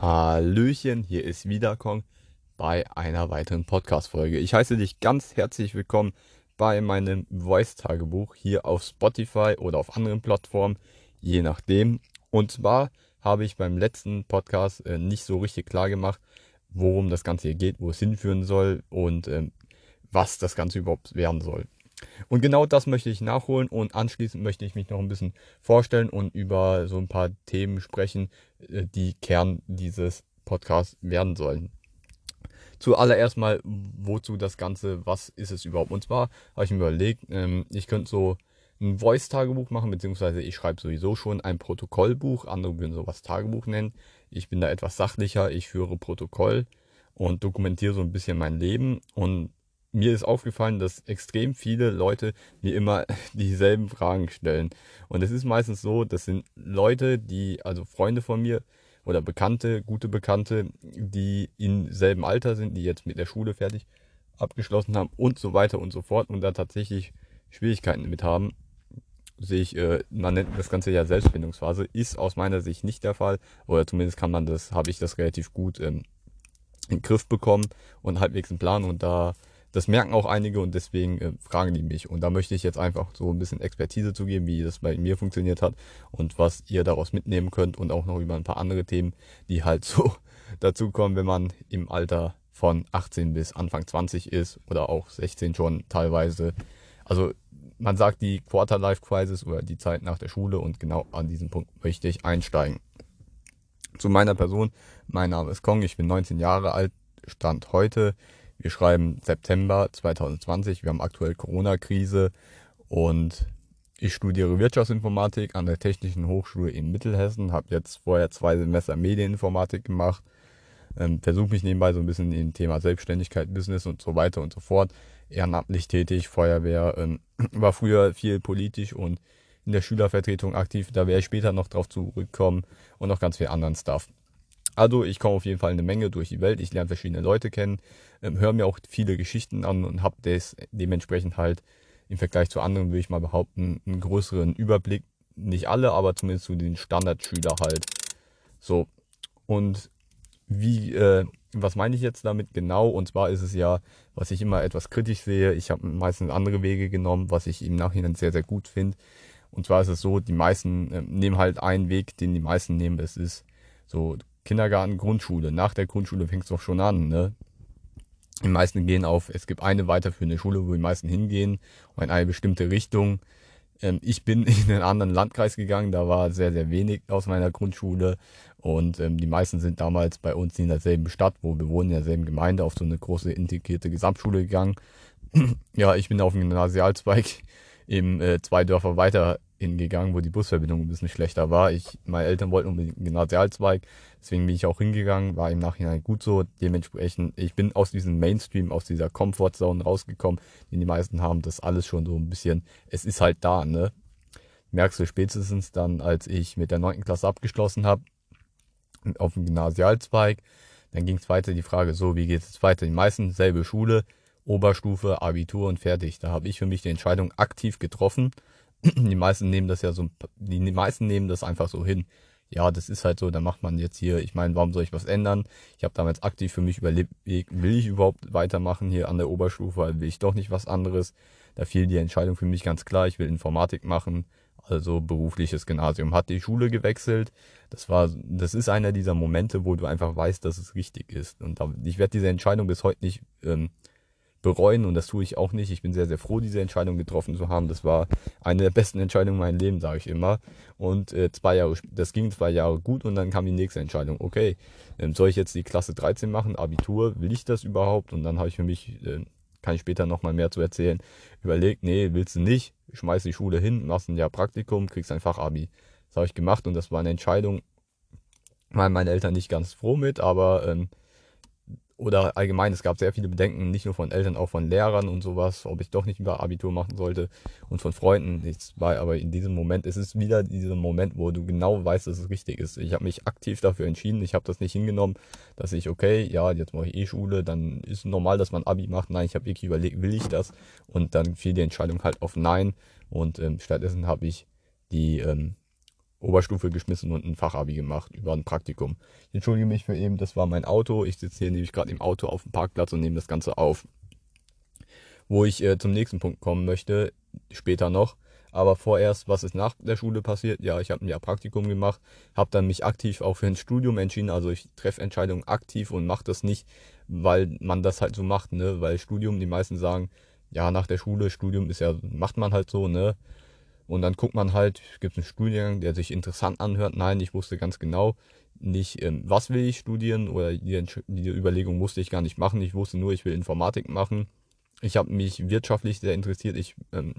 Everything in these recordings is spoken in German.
Hallöchen, hier ist wieder Kong bei einer weiteren Podcast-Folge. Ich heiße dich ganz herzlich willkommen bei meinem Voice-Tagebuch hier auf Spotify oder auf anderen Plattformen, je nachdem. Und zwar habe ich beim letzten Podcast äh, nicht so richtig klar gemacht, worum das Ganze hier geht, wo es hinführen soll und ähm, was das Ganze überhaupt werden soll. Und genau das möchte ich nachholen und anschließend möchte ich mich noch ein bisschen vorstellen und über so ein paar Themen sprechen, äh, die Kern dieses Podcasts werden sollen. Zuallererst mal, wozu das Ganze, was ist es überhaupt? Und zwar habe ich mir überlegt, ähm, ich könnte so ein Voice-Tagebuch machen, beziehungsweise ich schreibe sowieso schon ein Protokollbuch, andere würden sowas Tagebuch nennen. Ich bin da etwas sachlicher, ich führe Protokoll und dokumentiere so ein bisschen mein Leben und mir ist aufgefallen, dass extrem viele Leute mir immer dieselben Fragen stellen. Und es ist meistens so, das sind Leute, die, also Freunde von mir oder Bekannte, gute Bekannte, die im selben Alter sind, die jetzt mit der Schule fertig abgeschlossen haben und so weiter und so fort und da tatsächlich Schwierigkeiten damit haben. Sehe ich, äh, man nennt das Ganze ja Selbstfindungsphase, ist aus meiner Sicht nicht der Fall, oder zumindest kann man das, habe ich das relativ gut ähm, in den Griff bekommen und halbwegs einen Plan und da das merken auch einige und deswegen äh, fragen die mich. Und da möchte ich jetzt einfach so ein bisschen Expertise zu geben, wie das bei mir funktioniert hat und was ihr daraus mitnehmen könnt und auch noch über ein paar andere Themen, die halt so dazukommen, wenn man im Alter von 18 bis Anfang 20 ist oder auch 16 schon teilweise. Also man sagt die Quarter Life Crisis oder die Zeit nach der Schule und genau an diesem Punkt möchte ich einsteigen. Zu meiner Person, mein Name ist Kong, ich bin 19 Jahre alt, Stand heute. Wir schreiben September 2020, wir haben aktuell Corona-Krise und ich studiere Wirtschaftsinformatik an der Technischen Hochschule in Mittelhessen, habe jetzt vorher zwei Semester Medieninformatik gemacht, ähm, versuche mich nebenbei so ein bisschen im Thema Selbstständigkeit, Business und so weiter und so fort, ehrenamtlich tätig, Feuerwehr, ähm, war früher viel politisch und in der Schülervertretung aktiv, da werde ich später noch drauf zurückkommen und noch ganz viel anderen Stuff. Also ich komme auf jeden Fall eine Menge durch die Welt, ich lerne verschiedene Leute kennen, ähm, höre mir auch viele Geschichten an und habe das dementsprechend halt im Vergleich zu anderen, würde ich mal behaupten, einen größeren Überblick. Nicht alle, aber zumindest zu den Standardschüler halt. So. Und wie, äh, was meine ich jetzt damit genau? Und zwar ist es ja, was ich immer etwas kritisch sehe. Ich habe meistens andere Wege genommen, was ich im Nachhinein sehr, sehr gut finde. Und zwar ist es so, die meisten äh, nehmen halt einen Weg, den die meisten nehmen. Es ist so, Kindergarten, Grundschule. Nach der Grundschule fängt es doch schon an, ne? Die meisten gehen auf, es gibt eine weiterführende Schule, wo die meisten hingehen, und in eine bestimmte Richtung. Ähm, ich bin in einen anderen Landkreis gegangen, da war sehr, sehr wenig aus meiner Grundschule. Und ähm, die meisten sind damals bei uns in derselben Stadt, wo wir wohnen, in derselben Gemeinde, auf so eine große integrierte Gesamtschule gegangen. ja, ich bin auf den Gymnasialzweig eben äh, zwei Dörfer weiter hingegangen, wo die Busverbindung ein bisschen schlechter war. Ich, meine Eltern wollten unbedingt einen Gymnasialzweig, deswegen bin ich auch hingegangen, war im Nachhinein gut so. Dementsprechend, ich bin aus diesem Mainstream, aus dieser Comfortzone rausgekommen, den die meisten haben, das alles schon so ein bisschen, es ist halt da, ne? Merkst du spätestens dann, als ich mit der neunten Klasse abgeschlossen habe, auf dem Gymnasialzweig, dann ging es weiter die Frage, so, wie geht es weiter? Die meisten selbe Schule, Oberstufe, Abitur und fertig. Da habe ich für mich die Entscheidung aktiv getroffen die meisten nehmen das ja so, die meisten nehmen das einfach so hin. Ja, das ist halt so, da macht man jetzt hier, ich meine, warum soll ich was ändern? Ich habe damals aktiv für mich überlegt, will ich überhaupt weitermachen hier an der Oberstufe, will ich doch nicht was anderes? Da fiel die Entscheidung für mich ganz klar, ich will Informatik machen, also berufliches Gymnasium. Hat die Schule gewechselt. Das war, das ist einer dieser Momente, wo du einfach weißt, dass es richtig ist. Und da, ich werde diese Entscheidung bis heute nicht ähm, bereuen und das tue ich auch nicht. Ich bin sehr, sehr froh, diese Entscheidung getroffen zu haben. Das war eine der besten Entscheidungen in meinem Leben, sage ich immer. Und äh, zwei Jahre, das ging zwei Jahre gut und dann kam die nächste Entscheidung. Okay, ähm, soll ich jetzt die Klasse 13 machen, Abitur, will ich das überhaupt? Und dann habe ich für mich, äh, kann ich später nochmal mehr zu erzählen, überlegt, nee, willst du nicht, schmeiß die Schule hin, machst ein Jahr Praktikum, kriegst ein Fachabi. Das habe ich gemacht und das war eine Entscheidung, waren meine Eltern nicht ganz froh mit, aber ähm, oder allgemein, es gab sehr viele Bedenken, nicht nur von Eltern, auch von Lehrern und sowas, ob ich doch nicht über Abitur machen sollte und von Freunden. Es war aber in diesem Moment, es ist wieder dieser Moment, wo du genau weißt, dass es richtig ist. Ich habe mich aktiv dafür entschieden, ich habe das nicht hingenommen, dass ich, okay, ja, jetzt mache ich eh Schule, dann ist normal, dass man Abi macht. Nein, ich habe wirklich überlegt, will ich das? Und dann fiel die Entscheidung halt auf Nein und ähm, stattdessen habe ich die ähm, Oberstufe geschmissen und ein Fachabi gemacht über ein Praktikum. Ich entschuldige mich für eben, das war mein Auto. Ich sitze hier nämlich gerade im Auto auf dem Parkplatz und nehme das Ganze auf. Wo ich äh, zum nächsten Punkt kommen möchte, später noch. Aber vorerst, was ist nach der Schule passiert? Ja, ich habe ein Jahr Praktikum gemacht, habe dann mich aktiv auch für ein Studium entschieden. Also ich treffe Entscheidungen aktiv und mache das nicht, weil man das halt so macht, ne? Weil Studium, die meisten sagen, ja, nach der Schule, Studium ist ja, macht man halt so, ne? Und dann guckt man halt, gibt es einen Studiengang, der sich interessant anhört. Nein, ich wusste ganz genau nicht, ähm, was will ich studieren oder die, Überlegung musste ich gar nicht machen. Ich wusste nur, ich will Informatik machen. Ich habe mich wirtschaftlich sehr interessiert. Ich, ähm,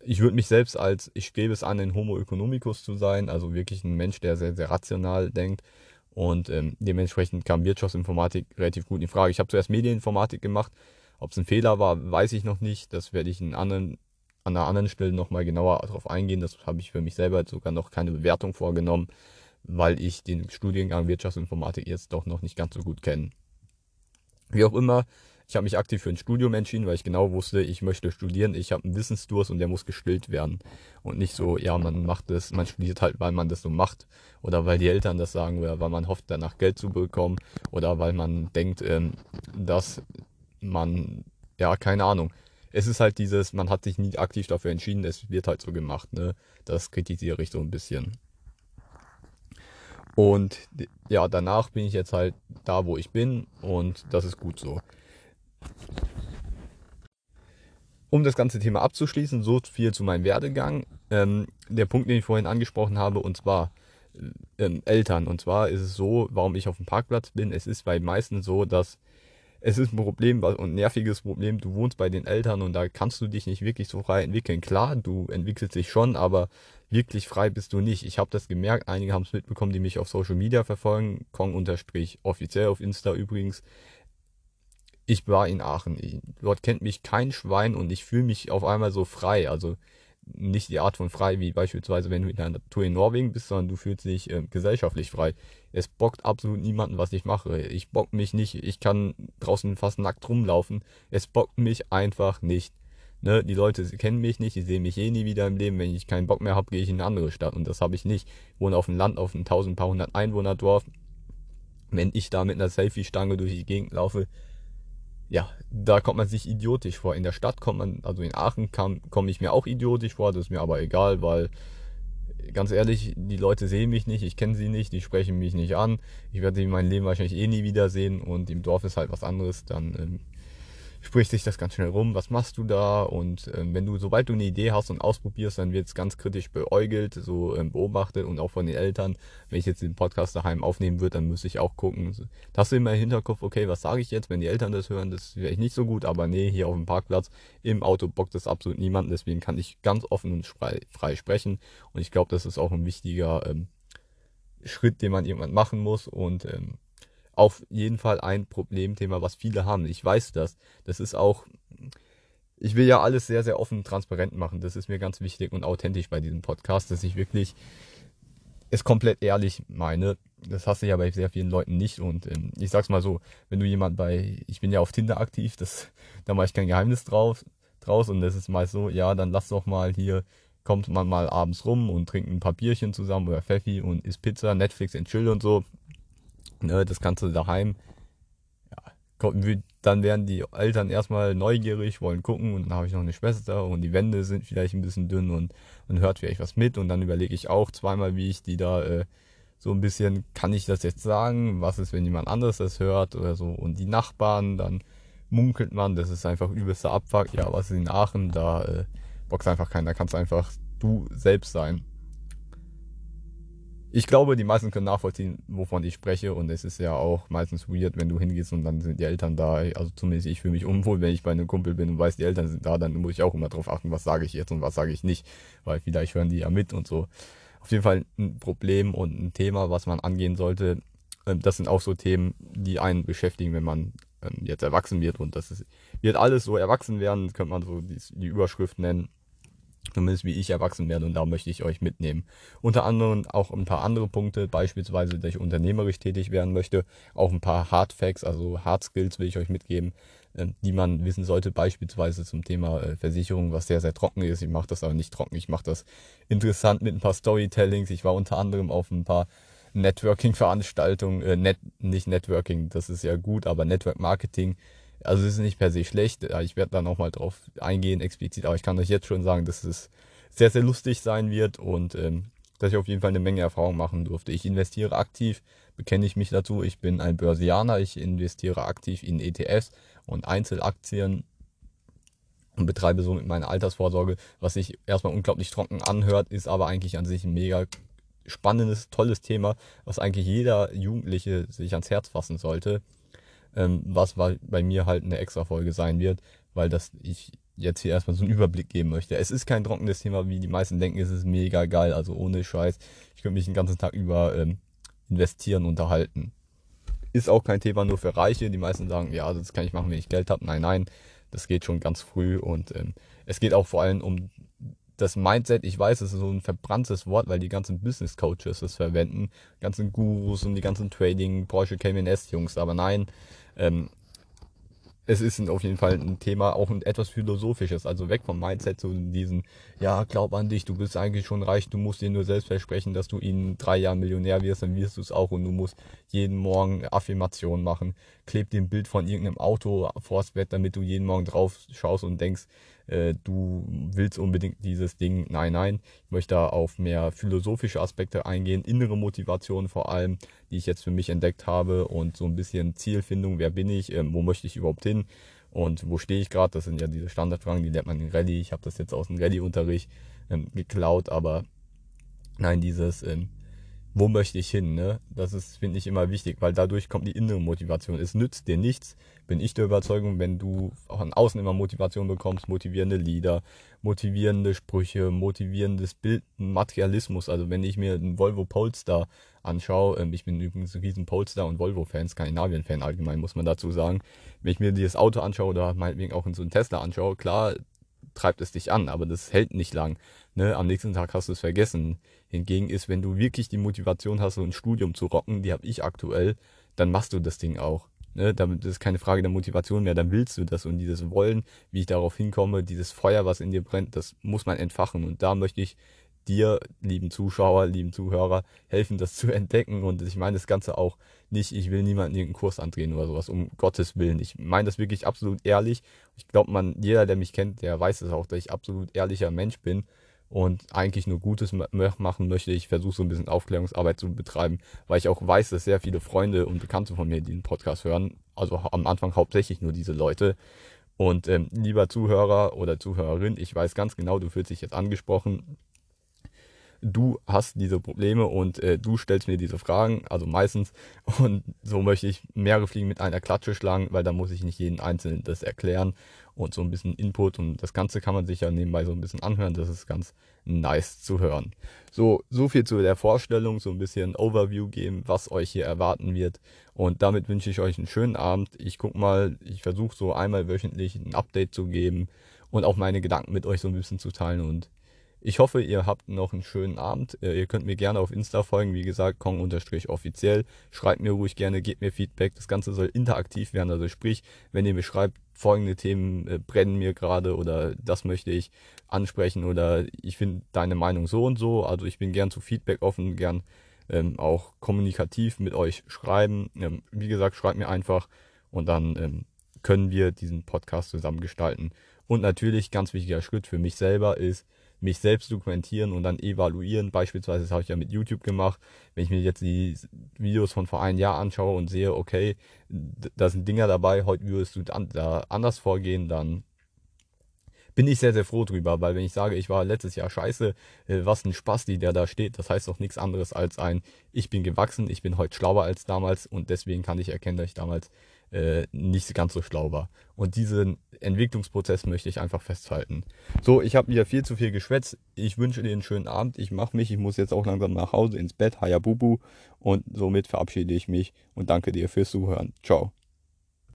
ich würde mich selbst als, ich gebe es an, ein Homo economicus zu sein, also wirklich ein Mensch, der sehr, sehr rational denkt. Und ähm, dementsprechend kam Wirtschaftsinformatik relativ gut in Frage. Ich habe zuerst Medieninformatik gemacht. Ob es ein Fehler war, weiß ich noch nicht. Das werde ich in anderen an einer anderen Stelle nochmal genauer darauf eingehen. Das habe ich für mich selber sogar noch keine Bewertung vorgenommen, weil ich den Studiengang Wirtschaftsinformatik jetzt doch noch nicht ganz so gut kenne. Wie auch immer, ich habe mich aktiv für ein Studium entschieden, weil ich genau wusste, ich möchte studieren, ich habe einen Wissensdurst und der muss gestillt werden. Und nicht so, ja, man macht das, man studiert halt, weil man das so macht oder weil die Eltern das sagen oder weil man hofft, danach Geld zu bekommen oder weil man denkt, ähm, dass man, ja, keine Ahnung, es ist halt dieses, man hat sich nie aktiv dafür entschieden, es wird halt so gemacht, ne? Das kritisiere ich so ein bisschen. Und ja, danach bin ich jetzt halt da, wo ich bin und das ist gut so. Um das ganze Thema abzuschließen, so viel zu meinem Werdegang. Ähm, der Punkt, den ich vorhin angesprochen habe, und zwar ähm, Eltern. Und zwar ist es so, warum ich auf dem Parkplatz bin. Es ist bei meisten so, dass es ist ein Problem und ein nerviges Problem. Du wohnst bei den Eltern und da kannst du dich nicht wirklich so frei entwickeln. Klar, du entwickelst dich schon, aber wirklich frei bist du nicht. Ich habe das gemerkt. Einige haben es mitbekommen, die mich auf Social Media verfolgen. Kong unterstrich offiziell auf Insta übrigens. Ich war in Aachen. Dort kennt mich kein Schwein und ich fühle mich auf einmal so frei. Also nicht die Art von frei, wie beispielsweise, wenn du in der Natur in Norwegen bist, sondern du fühlst dich äh, gesellschaftlich frei. Es bockt absolut niemanden, was ich mache. Ich bock mich nicht. Ich kann draußen fast nackt rumlaufen. Es bockt mich einfach nicht. Ne? Die Leute kennen mich nicht, die sehen mich eh nie wieder im Leben. Wenn ich keinen Bock mehr habe, gehe ich in eine andere Stadt. Und das habe ich nicht. Ich wohne auf dem Land, auf einem 1000, paar hundert Einwohner-Dorf. Wenn ich da mit einer Selfie-Stange durch die Gegend laufe, ja, da kommt man sich idiotisch vor. In der Stadt kommt man, also in Aachen komme ich mir auch idiotisch vor, das ist mir aber egal, weil ganz ehrlich, die Leute sehen mich nicht, ich kenne sie nicht, die sprechen mich nicht an. Ich werde sie in meinem Leben wahrscheinlich eh nie wiedersehen und im Dorf ist halt was anderes, dann ähm, spricht sich das ganz schnell rum, was machst du da? Und ähm, wenn du, sobald du eine Idee hast und ausprobierst, dann wird es ganz kritisch beäugelt, so ähm, beobachtet und auch von den Eltern. Wenn ich jetzt den Podcast daheim aufnehmen würde, dann müsste ich auch gucken. Da hast du immer im Hinterkopf, okay, was sage ich jetzt, wenn die Eltern das hören, das wäre ich nicht so gut, aber nee, hier auf dem Parkplatz, im Auto bockt das absolut niemand, deswegen kann ich ganz offen und frei, frei sprechen. Und ich glaube, das ist auch ein wichtiger ähm, Schritt, den man irgendwann machen muss und ähm, auf jeden Fall ein Problemthema, was viele haben. Ich weiß das. Das ist auch, ich will ja alles sehr, sehr offen und transparent machen. Das ist mir ganz wichtig und authentisch bei diesem Podcast, dass ich wirklich es komplett ehrlich meine. Das hasse ich ja bei sehr vielen Leuten nicht. Und ähm, ich sag's mal so, wenn du jemand bei, ich bin ja auf Tinder aktiv, das, da mache ich kein Geheimnis drauf, draus. Und das ist meist so, ja, dann lass doch mal hier, kommt man mal abends rum und trinkt ein paar Bierchen zusammen oder Pfeffi und isst Pizza, Netflix and Chill und so. Ne, das kannst du daheim. Ja, dann werden die Eltern erstmal neugierig, wollen gucken und dann habe ich noch eine Schwester und die Wände sind vielleicht ein bisschen dünn und man hört vielleicht was mit und dann überlege ich auch zweimal, wie ich die da äh, so ein bisschen, kann ich das jetzt sagen? Was ist, wenn jemand anderes das hört oder so? Und die Nachbarn, dann munkelt man, das ist einfach übelster Abfuck. Ja, was ist in Aachen? Da äh, boxt einfach keiner, da kannst einfach du selbst sein ich glaube, die meisten können nachvollziehen, wovon ich spreche. Und es ist ja auch meistens weird, wenn du hingehst und dann sind die Eltern da. Also zumindest ich fühle mich unwohl, wenn ich bei einem Kumpel bin und weiß, die Eltern sind da, dann muss ich auch immer darauf achten, was sage ich jetzt und was sage ich nicht. Weil vielleicht hören die ja mit und so. Auf jeden Fall ein Problem und ein Thema, was man angehen sollte. Ähm, das sind auch so Themen, die einen beschäftigen, wenn man ähm, jetzt erwachsen wird. Und das ist, wird alles so erwachsen werden, könnte man so die, die Überschrift nennen. Zumindest wie ich erwachsen werde und da möchte ich euch mitnehmen. Unter anderem auch ein paar andere Punkte, beispielsweise, dass ich unternehmerisch tätig werden möchte, auch ein paar Hard Facts, also Hard Skills will ich euch mitgeben, ähm, die man wissen sollte, beispielsweise zum Thema äh, Versicherung, was sehr, sehr trocken ist. Ich mache das aber nicht trocken, ich mache das interessant mit ein paar Storytellings. Ich war unter anderem auf ein paar Networking-Veranstaltungen, äh, net, nicht Networking, das ist ja gut, aber Network Marketing also es ist nicht per se schlecht. Ich werde da nochmal drauf eingehen, explizit, aber ich kann euch jetzt schon sagen, dass es sehr, sehr lustig sein wird und ähm, dass ich auf jeden Fall eine Menge Erfahrung machen durfte. Ich investiere aktiv, bekenne ich mich dazu. Ich bin ein Börsianer, ich investiere aktiv in ETFs und Einzelaktien und betreibe somit meine Altersvorsorge, was sich erstmal unglaublich trocken anhört, ist aber eigentlich an sich ein mega spannendes, tolles Thema, was eigentlich jeder Jugendliche sich ans Herz fassen sollte ähm, was bei mir halt eine extra Folge sein wird, weil das ich jetzt hier erstmal so einen Überblick geben möchte. Es ist kein trockenes Thema, wie die meisten denken, es ist mega geil, also ohne Scheiß. Ich könnte mich den ganzen Tag über ähm, investieren, unterhalten. Ist auch kein Thema nur für Reiche. Die meisten sagen, ja, das kann ich machen, wenn ich Geld habe. Nein, nein, das geht schon ganz früh und ähm, es geht auch vor allem um das Mindset, ich weiß, es ist so ein verbranntes Wort, weil die ganzen Business Coaches es verwenden, die ganzen Gurus und die ganzen Trading, Porsche KMS Jungs, aber nein, ähm, es ist auf jeden Fall ein Thema, auch ein etwas philosophisches, also weg vom Mindset zu diesen, ja, glaub an dich, du bist eigentlich schon reich, du musst dir nur selbst versprechen, dass du in drei Jahren Millionär wirst, dann wirst du es auch und du musst jeden Morgen Affirmationen machen, kleb dir ein Bild von irgendeinem Auto vors Bett, damit du jeden Morgen drauf schaust und denkst, äh, du willst unbedingt dieses Ding. Nein, nein. Ich möchte da auf mehr philosophische Aspekte eingehen, innere Motivation vor allem, die ich jetzt für mich entdeckt habe und so ein bisschen Zielfindung, wer bin ich, äh, wo möchte ich überhaupt hin und wo stehe ich gerade. Das sind ja diese Standardfragen, die lernt man in Rallye. Ich habe das jetzt aus dem Rallye-Unterricht ähm, geklaut, aber nein, dieses ähm, wo möchte ich hin, ne? Das ist, finde ich, immer wichtig, weil dadurch kommt die innere Motivation. Es nützt dir nichts, bin ich der Überzeugung, wenn du auch an außen immer Motivation bekommst, motivierende Lieder, motivierende Sprüche, motivierendes Bild, Materialismus. Also wenn ich mir einen Volvo Polestar anschaue, ähm, ich bin übrigens ein riesen Polestar und Volvo-Fan, Skandinavien-Fan allgemein, muss man dazu sagen. Wenn ich mir dieses Auto anschaue oder meinetwegen auch in so einen Tesla anschaue, klar, treibt es dich an, aber das hält nicht lang. Ne? Am nächsten Tag hast du es vergessen. Hingegen ist, wenn du wirklich die Motivation hast, so ein Studium zu rocken, die habe ich aktuell, dann machst du das Ding auch. Ne? Damit ist keine Frage der Motivation mehr, dann willst du das und dieses Wollen, wie ich darauf hinkomme, dieses Feuer, was in dir brennt, das muss man entfachen. Und da möchte ich dir, lieben Zuschauer, lieben Zuhörer, helfen, das zu entdecken. Und ich meine das Ganze auch nicht, ich will niemanden irgendeinen Kurs andrehen oder sowas, um Gottes Willen. Ich meine das wirklich absolut ehrlich. Ich glaube, man, jeder, der mich kennt, der weiß es auch, dass ich absolut ehrlicher Mensch bin und eigentlich nur Gutes machen möchte. Ich versuche so ein bisschen Aufklärungsarbeit zu betreiben, weil ich auch weiß, dass sehr viele Freunde und Bekannte von mir den Podcast hören. Also am Anfang hauptsächlich nur diese Leute. Und ähm, lieber Zuhörer oder Zuhörerin, ich weiß ganz genau, du fühlst dich jetzt angesprochen du hast diese Probleme und äh, du stellst mir diese Fragen, also meistens. Und so möchte ich mehrere Fliegen mit einer Klatsche schlagen, weil da muss ich nicht jeden Einzelnen das erklären und so ein bisschen Input und das Ganze kann man sich ja nebenbei so ein bisschen anhören. Das ist ganz nice zu hören. So, so viel zu der Vorstellung, so ein bisschen Overview geben, was euch hier erwarten wird. Und damit wünsche ich euch einen schönen Abend. Ich guck mal, ich versuche so einmal wöchentlich ein Update zu geben und auch meine Gedanken mit euch so ein bisschen zu teilen und ich hoffe, ihr habt noch einen schönen Abend. Äh, ihr könnt mir gerne auf Insta folgen, wie gesagt, kong-offiziell. Schreibt mir ruhig gerne, gebt mir Feedback. Das Ganze soll interaktiv werden. Also sprich, wenn ihr mir schreibt, folgende Themen äh, brennen mir gerade oder das möchte ich ansprechen oder ich finde deine Meinung so und so. Also ich bin gern zu Feedback offen, gern ähm, auch kommunikativ mit euch schreiben. Ähm, wie gesagt, schreibt mir einfach und dann ähm, können wir diesen Podcast zusammen gestalten. Und natürlich, ganz wichtiger Schritt für mich selber ist, mich selbst dokumentieren und dann evaluieren. Beispielsweise, das habe ich ja mit YouTube gemacht. Wenn ich mir jetzt die Videos von vor einem Jahr anschaue und sehe, okay, da sind Dinger dabei, heute würdest du da anders vorgehen, dann bin ich sehr, sehr froh drüber, weil wenn ich sage, ich war letztes Jahr scheiße, äh, was ein Spaß, die der da steht, das heißt doch nichts anderes als ein, ich bin gewachsen, ich bin heute schlauer als damals und deswegen kann ich erkennen, dass ich damals äh, nicht ganz so schlau war. Und diesen Entwicklungsprozess möchte ich einfach festhalten. So, ich habe wieder viel zu viel geschwätzt. Ich wünsche dir einen schönen Abend. Ich mache mich. Ich muss jetzt auch langsam nach Hause ins Bett. Hayabubu. Und somit verabschiede ich mich und danke dir fürs Zuhören. Ciao.